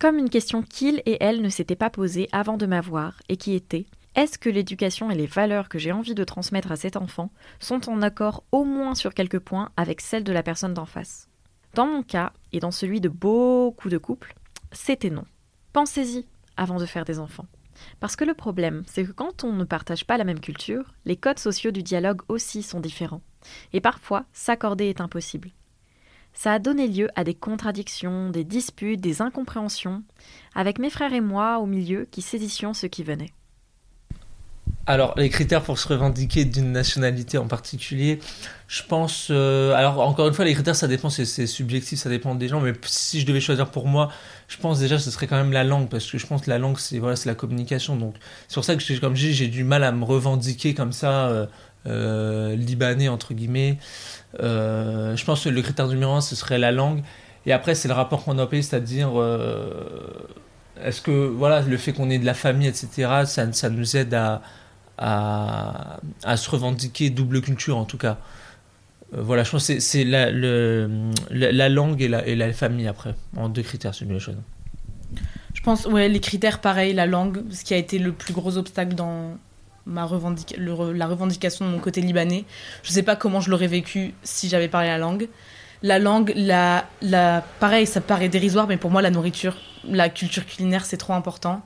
Comme une question qu'ils et elles ne s'étaient pas posée avant de m'avoir, et qui était est-ce que l'éducation et les valeurs que j'ai envie de transmettre à cet enfant sont en accord au moins sur quelques points avec celles de la personne d'en face? Dans mon cas, et dans celui de beaucoup de couples, c'était non. Pensez-y avant de faire des enfants. Parce que le problème, c'est que quand on ne partage pas la même culture, les codes sociaux du dialogue aussi sont différents. Et parfois, s'accorder est impossible. Ça a donné lieu à des contradictions, des disputes, des incompréhensions, avec mes frères et moi au milieu qui saisissions ce qui venait. Alors, les critères pour se revendiquer d'une nationalité en particulier, je pense. euh, alors, encore une fois, les critères, ça dépend, c'est subjectif, ça dépend des gens. Mais si je devais choisir pour moi, je pense déjà ce serait quand même la langue, parce que je pense que la langue, c'est voilà, la communication. Donc, c'est pour ça que, comme je dis, j'ai du mal à me revendiquer comme ça, euh, euh, libanais, entre guillemets. Je pense que le critère numéro un, ce serait la langue. Et après, c'est le rapport qu'on a au pays, c'est-à-dire. est-ce que voilà, le fait qu'on ait de la famille, etc., ça nous aide à, à, se revendiquer double culture en tout cas. Euh, voilà, je pense que c'est- la, la, la langue et la, et la famille après, en deux critères, c'est une chose. Je pense, ouais, les critères, pareil, la langue, ce qui a été le plus gros obstacle dans ma revendica- le la revendication de mon côté libanais. Je sais pas comment je l'aurais vécu si j'avais parlé la langue. La langue, la, la, pareil, ça paraît dérisoire, mais pour moi, la nourriture, la culture culinaire, c'est trop important.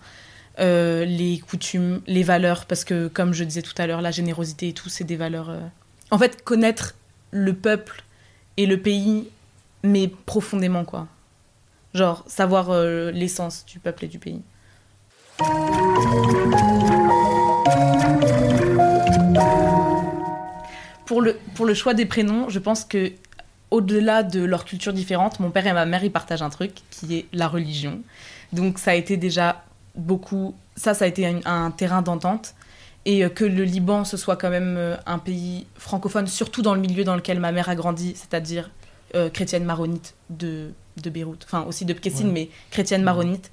Euh, les coutumes, les valeurs, parce que, comme je disais tout à l'heure, la générosité et tout, c'est des valeurs. euh, En fait, connaître le peuple et le pays, mais profondément, quoi. Genre, savoir euh, l'essence du peuple et du pays. Pour le, pour le choix des prénoms, je pense que au-delà de leur culture différente, mon père et ma mère, ils partagent un truc qui est la religion. Donc ça a été déjà beaucoup... Ça, ça a été un, un terrain d'entente. Et euh, que le Liban, ce soit quand même euh, un pays francophone, surtout dans le milieu dans lequel ma mère a grandi, c'est-à-dire euh, chrétienne maronite de, de Beyrouth. Enfin, aussi de Pkessine, Ouais. mais chrétienne maronite.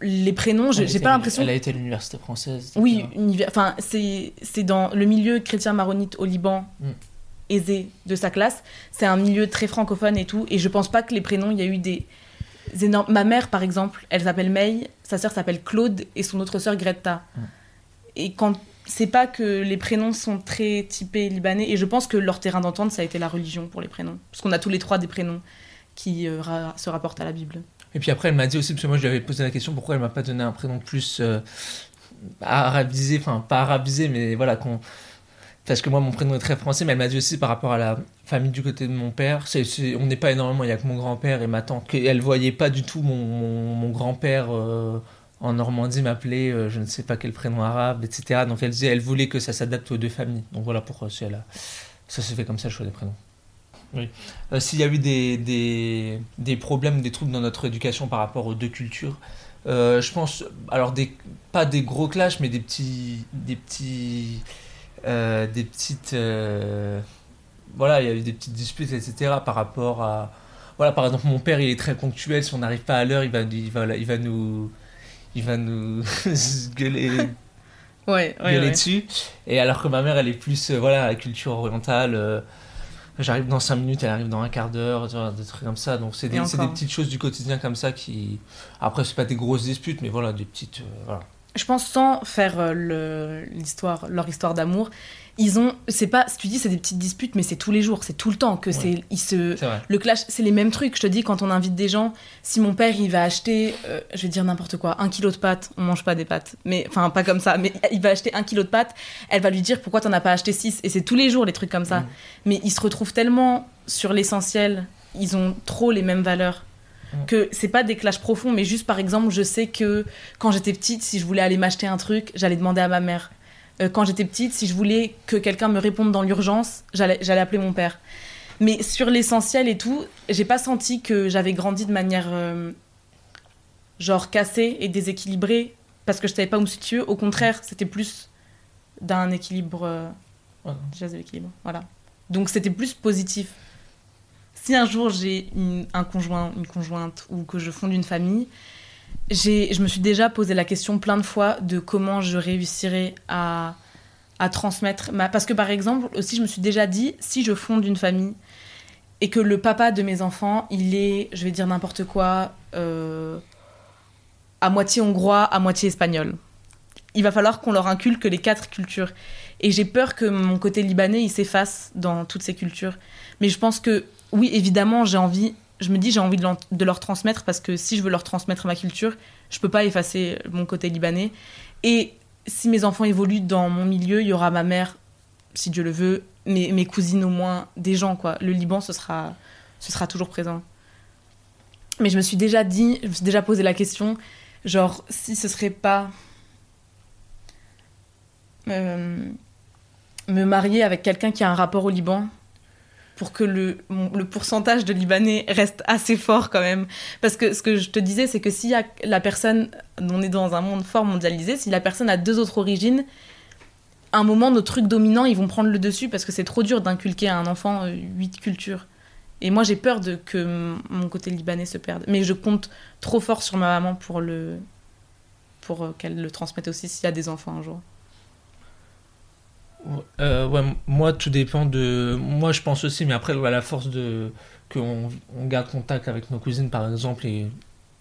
Les prénoms, j'ai pas l'impression... Elle a été à l'université française. Oui, univers- enfin, c'est c'est dans le milieu chrétien maronite au Liban, Mm. aisé de sa classe. C'est un milieu très francophone et tout. Et je pense pas que les prénoms, il y a eu des énormes. Ma mère, par exemple, elle s'appelle May, sa sœur s'appelle Claude et son autre sœur Greta. Mm. Et quand c'est pas que les prénoms sont très typés libanais, et je pense que leur terrain d'entente, ça a été la religion pour les prénoms. Parce qu'on a tous les trois des prénoms qui euh, ra- se rapportent à la Bible. Et puis après, elle m'a dit aussi, parce que moi je lui avais posé la question, pourquoi elle m'a pas donné un prénom plus euh, arabisé, enfin pas arabisé, mais voilà, qu'on. Parce que moi, mon prénom est très français, mais elle m'a dit aussi par rapport à la famille du côté de mon père. on n'est pas énormément, il n'y a que mon grand-père et ma tante. qu'elle voyait pas du tout mon, grand-père euh, en Normandie m'appeler, euh, je ne sais pas quel prénom arabe, etc. Donc elle disait, elle voulait que ça s'adapte aux deux familles. Donc voilà pourquoi elle a- ça se fait comme ça le choix des prénoms. Oui. Euh, S'il y a eu des, problèmes, des troubles dans notre éducation par rapport aux deux cultures, je pense, alors pas des gros clashs, mais des petits, des petits, euh, des petites, euh, voilà, il y a eu des petites disputes, etc. Par rapport à, voilà, par exemple, mon père, il est très ponctuel. Si on n'arrive pas à l'heure, il va, il va, il va nous, il va nous gueuler, Ouais, gueuler dessus. Et alors que ma mère, elle est plus, euh, voilà, la culture orientale. euh, J'arrive dans 5 minutes, elle arrive dans un quart d'heure, des trucs comme ça. Donc c'est des, des petites choses du quotidien comme ça qui. Après, c'est pas des grosses disputes, mais voilà, des petites. voilà. Je pense sans faire euh, le- l'histoire leur histoire d'amour ils ont c'est pas si tu dis c'est des petites disputes mais c'est tous les jours c'est tout le temps que Ouais. c'est ils se C'est le clash c'est les mêmes trucs je te dis quand on invite des gens si mon père il va acheter euh, je vais dire n'importe quoi un kilo de pâtes on mange pas des pâtes mais enfin pas comme ça mais il va acheter un kilo de pâtes elle va lui dire pourquoi t'en as pas acheté six? Et c'est tous les jours les trucs comme ça Mm. mais ils se retrouvent tellement sur l'essentiel ils ont trop les mêmes valeurs. Que c'est pas des clashs profonds mais juste par exemple je sais que quand j'étais petite si je voulais aller m'acheter un truc j'allais demander à ma mère. Euh, quand j'étais petite si je voulais que quelqu'un me réponde dans l'urgence j'allais appeler mon père. Mais sur l'essentiel et tout j'ai pas senti que j'avais grandi de manière euh, genre cassée et déséquilibrée parce que je savais pas où me situer. Au contraire c'était plus d'un équilibre euh, voilà. Donc c'était plus positif si un jour j'ai un conjoint, une conjointe ou que je fonde une famille, je me suis déjà posé la question plein de fois de comment je réussirais à, à transmettre. Parce que par exemple, aussi, je me suis déjà dit, si je fonde une famille et que le papa de mes enfants, il est, je vais dire n'importe quoi, euh, à moitié hongrois, à moitié espagnol. Il va falloir qu'on leur inculque les quatre cultures. Et j'ai peur que mon côté libanais, il s'efface dans toutes ces cultures. Mais je pense que, oui, évidemment, j'ai envie, je me dis, j'ai envie de, leur transmettre parce que si je veux leur transmettre ma culture, je peux pas effacer mon côté libanais. Et si mes enfants évoluent dans mon milieu, il y aura ma mère, si Dieu le veut, mes, mes cousines au moins, des gens, quoi. Le Liban, ce sera, ce sera toujours présent. Mais je me suis déjà dit, je me suis déjà posé la question, genre, si ce serait pas. Euh, me marier avec quelqu'un qui a un rapport au Liban, pour que le, pourcentage de Libanais reste assez fort quand même. Parce que ce que je te disais, c'est que si la personne, on est dans un monde fort mondialisé, si la personne a deux autres origines, à un moment, nos trucs dominants, ils vont prendre le dessus parce que c'est trop dur d'inculquer à un enfant euh, huit cultures. Et moi, j'ai peur de que mon côté libanais se perde. Mais je compte trop fort sur ma maman pour, le, pour euh, qu'elle le transmette aussi s'il y a des enfants un jour. Euh, ouais, moi, tout dépend de. Moi, je pense aussi, mais après, à la force de qu'on on garde contact avec nos cousines, par exemple, et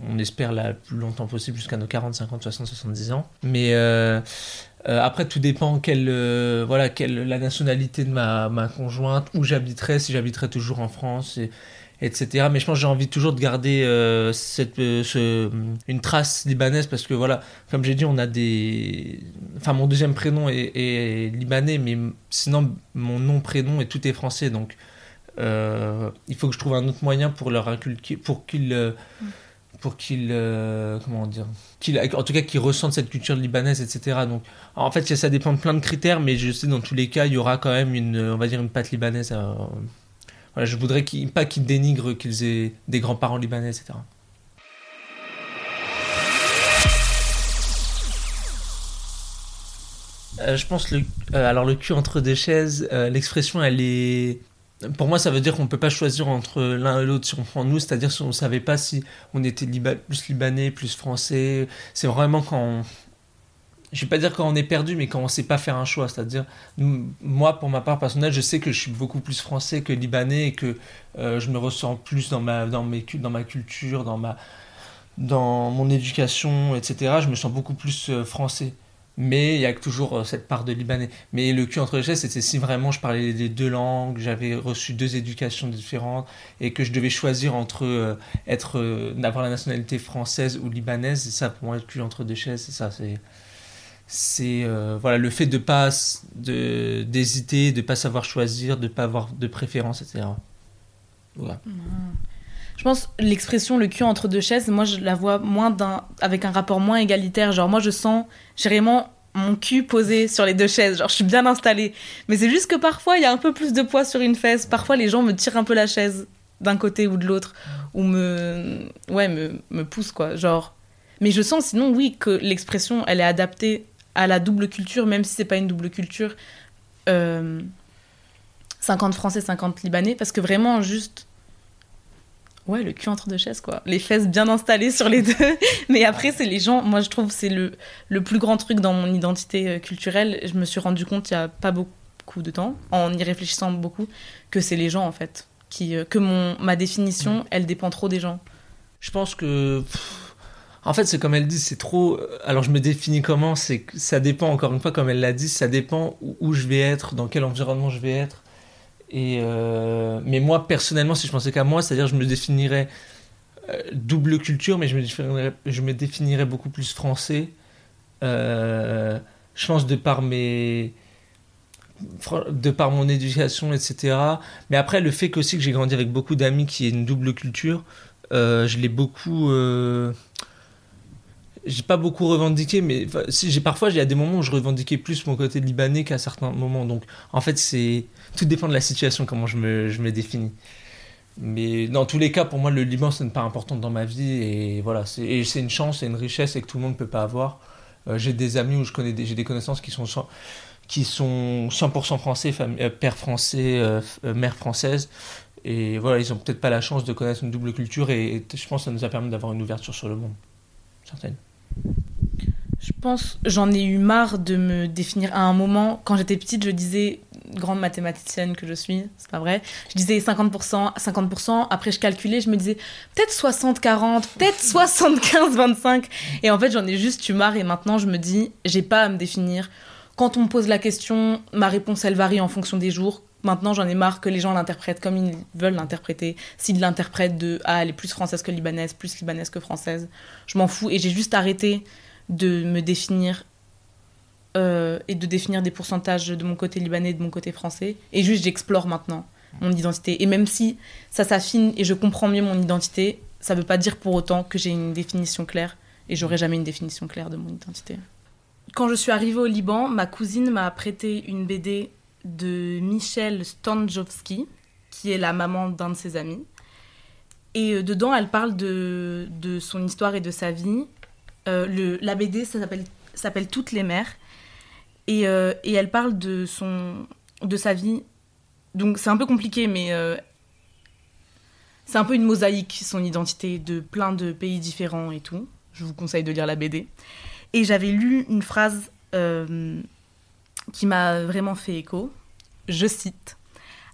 on espère la plus longtemps possible, jusqu'à nos 40, 50, 60, 70 ans. Mais euh, euh, après, tout dépend quelle, voilà, quelle, la nationalité de ma, ma conjointe, où j'habiterai, si j'habiterai toujours en France. Etc. Mais je pense que j'ai envie toujours de garder euh, cette, euh, une trace libanaise parce que voilà, comme j'ai dit, on a des. Enfin, mon deuxième prénom est, libanais, mais sinon mon nom, prénom et tout est français. Donc euh, il faut que je trouve un autre moyen pour leur inculquer, pour qu'ils. pour comment dire en tout cas qu'ils ressentent cette culture libanaise etc donc en fait ça dépend de plein de critères mais je sais dans tous les cas il y aura quand même une on va dire une patte libanaise voilà, je voudrais pas qu'ils dénigrent qu'ils aient des grands-parents libanais, etc. Euh, je pense le euh, alors le cul entre deux chaises euh, l'expression elle est pour moi ça veut dire qu'on peut pas choisir entre l'un et l'autre si on prend nous c'est-à-dire si on savait pas si on était plus libanais plus français c'est vraiment quand je vais pas dire quand on est perdu, mais quand on sait pas faire un choix. C'est-à-dire, moi, pour ma part personnelle, je sais que je suis beaucoup plus français que libanais et que euh, je me ressens plus dans ma, dans, mes, dans ma culture, dans, ma, dans mon éducation, etc. Je me sens beaucoup plus euh, français. Mais il y a toujours euh, cette part de libanais. Mais le cul entre les chaises, c'était si vraiment je parlais les deux langues, j'avais reçu deux éducations différentes et que je devais choisir entre être, d'avoir la nationalité française ou libanaise. Et ça, pour moi, le cul entre deux chaises, c'est ça. C'est c'est euh, voilà le fait de pas de d'hésiter de pas savoir choisir de pas avoir de préférence etc voilà. Mmh. je pense l'expression le cul entre deux chaises moi je la vois moins d'un avec un rapport moins égalitaire. Genre moi je sens j'ai vraiment mon cul posé sur les deux chaises. Genre je suis bien installée. Mais c'est juste que parfois il y a un peu plus de poids sur une fesse. Parfois les gens me tirent un peu la chaise d'un côté ou de l'autre ou me ouais me, me poussent quoi. Genre mais je sens sinon oui que l'expression elle est adaptée à la double culture, même si c'est pas une double culture, 50 euh, français, 50 libanais, parce que vraiment, juste. Ouais, le cul entre deux chaises, quoi. Les fesses bien installées sur les deux. Mais après, c'est les gens. Moi, je trouve c'est le, le plus grand truc dans mon identité euh, culturelle. Je me suis rendu compte il y a pas beaucoup de temps, en y réfléchissant beaucoup, que c'est les gens, en fait. Qui, euh, que mon, ma définition, elle dépend trop des gens. Je pense que. En fait, c'est comme elle dit, c'est trop. Alors, je me définis comment C'est ça dépend encore une fois, comme elle l'a dit, ça dépend où, je vais être, dans quel environnement je vais être. Et euh, mais moi, personnellement, si je pensais qu'à moi, c'est-à-dire, je me définirais euh, double culture, mais je me définirais, je me définirais beaucoup plus français. Euh, je pense de par mes de par mon éducation, etc. Mais après, le fait aussi que j'ai grandi avec beaucoup d'amis qui aient une double culture, je l'ai beaucoup j'ai pas beaucoup revendiqué, mais j'ai parfois il y a des moments où je revendiquais plus mon côté libanais qu'à certains moments. Donc en fait c'est tout dépend de la situation comment je me, je me définis. Mais dans tous les cas, pour moi, le Liban, c'est une part importante dans ma vie. Et voilà, c'est une chance, c'est une richesse et que tout le monde ne peut pas avoir. Euh, j'ai des amis où j'ai des connaissances qui sont, qui sont 100% français, euh, père français, euh, mère française. Et voilà, ils ont peut-être pas la chance de connaître une double culture et, je pense que ça nous a permis d'avoir une ouverture sur le monde. Certaine. Je pense, j'en ai eu marre de me définir à un moment. Quand j'étais petite, je disais, grande mathématicienne que je suis, c'est pas vrai, je disais 50%, 50%, après je calculais, je me disais peut-être 60-40, peut-être 75-25. Et en fait, j'en ai juste eu marre et maintenant je me dis, j'ai pas à me définir. Quand on me pose la question, ma réponse elle varie en fonction des jours. Maintenant, j'en ai marre que les gens l'interprètent comme ils veulent l'interpréter. S'ils l'interprètent de Ah, elle est plus française que libanaise, plus libanaise que française, je m'en fous. Et j'ai juste arrêté de me définir euh, et de définir des pourcentages de mon côté libanais et de mon côté français. Et juste, j'explore maintenant mon identité. Et même si ça s'affine et je comprends mieux mon identité, ça ne veut pas dire pour autant que j'ai une définition claire. Et j'aurai jamais une définition claire de mon identité. Quand je suis arrivée au Liban, ma cousine m'a prêté une BD de Michel Stanjowski, qui est la maman d'un de ses amis. Et euh, dedans, elle parle de, de, son histoire et de sa vie. Euh, le, la BD, s'appelle Toutes les mères. Et, euh, et, elle parle de, son, de sa vie. Donc c'est un peu compliqué, mais c'est un peu une mosaïque, son identité, de plein de pays différents et tout. Je vous conseille de lire la BD. Et j'avais lu une phrase qui m'a vraiment fait écho. Je cite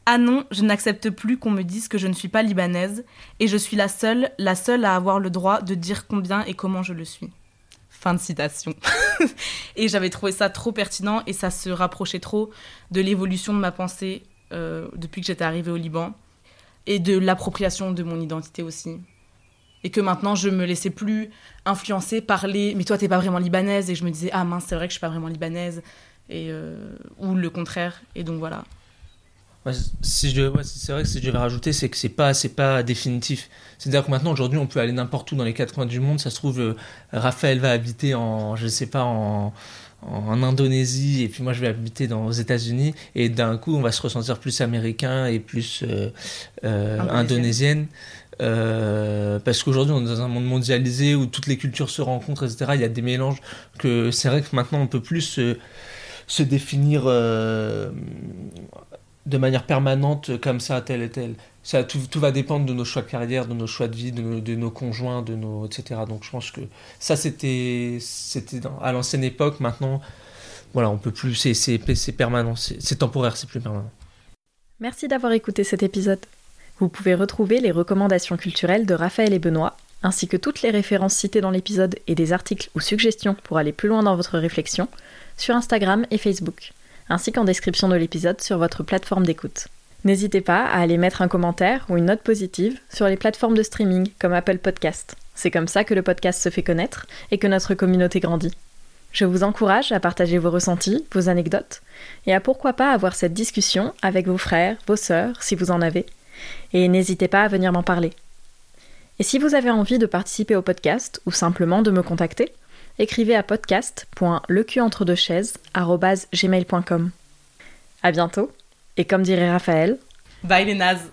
Ah non, je n'accepte plus qu'on me dise que je ne suis pas libanaise et je suis la seule, la seule à avoir le droit de dire combien et comment je le suis. Fin de citation. et j'avais trouvé ça trop pertinent et ça se rapprochait trop de l'évolution de ma pensée euh, depuis que j'étais arrivée au Liban et de l'appropriation de mon identité aussi. Et que maintenant, je me laissais plus influencer par les mais toi, t'es pas vraiment libanaise. Et je me disais, ah mince, c'est vrai que je suis pas vraiment libanaise et, euh, ou le contraire. Et donc voilà. si je, c'est vrai que si je devais rajouter, c'est que c'est pas, c'est pas définitif. C'est-à-dire que maintenant, aujourd'hui, on peut aller n'importe où dans les quatre coins du monde. Ça se trouve, euh, Raphaël va habiter en, je sais pas, en, en Indonésie et puis moi je vais habiter dans, aux États-Unis et d'un coup on va se ressentir plus américain et plus euh, euh indonésienne. Euh, parce qu'aujourd'hui on est dans un monde mondialisé où toutes les cultures se rencontrent etc il y a des mélanges que c'est vrai que maintenant on peut plus se définir euh, de manière permanente comme ça, tel et tel. Ça, tout, tout, va dépendre de nos choix de carrière, de nos choix de vie, de nos, de nos conjoints, de nos, etc. Donc je pense que ça, c'était à l'ancienne époque. Maintenant, voilà, on peut plus, c'est permanent, c'est temporaire, c'est plus permanent. Merci d'avoir écouté cet épisode. Vous pouvez retrouver les recommandations culturelles de Raphaël et Benoît, ainsi que toutes les références citées dans l'épisode et des articles ou suggestions pour aller plus loin dans votre réflexion sur Instagram et Facebook, ainsi qu'en description de l'épisode sur votre plateforme d'écoute. N'hésitez pas à aller mettre un commentaire ou une note positive sur les plateformes de streaming comme Apple Podcast. C'est comme ça que le podcast se fait connaître et que notre communauté grandit. Je vous encourage à partager vos ressentis, vos anecdotes, et à pourquoi pas avoir cette discussion avec vos frères, vos sœurs, si vous en avez. Et n'hésitez pas à venir m'en parler. Et si vous avez envie de participer au podcast ou simplement de me contacter, écrivez à podcast.lecuentredeuxchaises.gmail.com. À bientôt, et comme dirait Raphaël, bye les nazes